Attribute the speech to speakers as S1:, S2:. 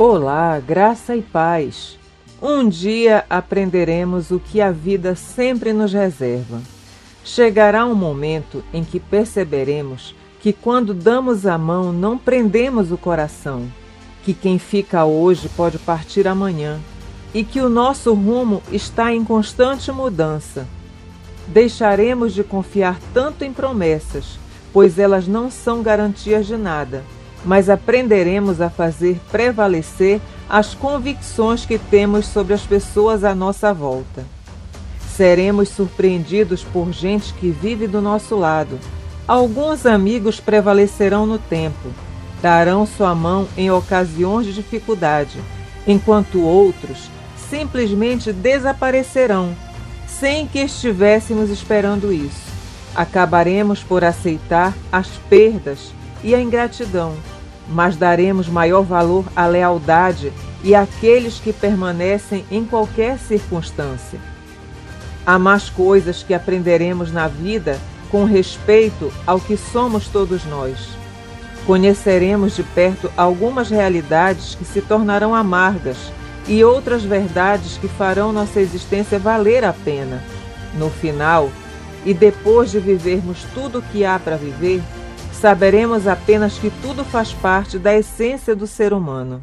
S1: Olá, graça e paz. Um dia aprenderemos o que a vida sempre nos reserva. Chegará um momento em que perceberemos que quando damos a mão não prendemos o coração, que quem fica hoje pode partir amanhã e que o nosso rumo está em constante mudança. Deixaremos de confiar tanto em promessas, pois elas não são garantias de nada mas aprenderemos a fazer prevalecer as convicções que temos sobre as pessoas à nossa volta. Seremos surpreendidos por gente que vive do nosso lado. Alguns amigos prevalecerão no tempo, darão sua mão em ocasiões de dificuldade, enquanto outros simplesmente desaparecerão, sem que estivéssemos esperando isso. Acabaremos por aceitar as perdas e a ingratidão, mas daremos maior valor à lealdade e àqueles que permanecem em qualquer circunstância. Há mais coisas que aprenderemos na vida com respeito ao que somos todos nós. Conheceremos de perto algumas realidades que se tornarão amargas e outras verdades que farão nossa existência valer a pena. No final, e depois de vivermos tudo o que há para viver, saberemos apenas que tudo faz parte da essência do ser humano.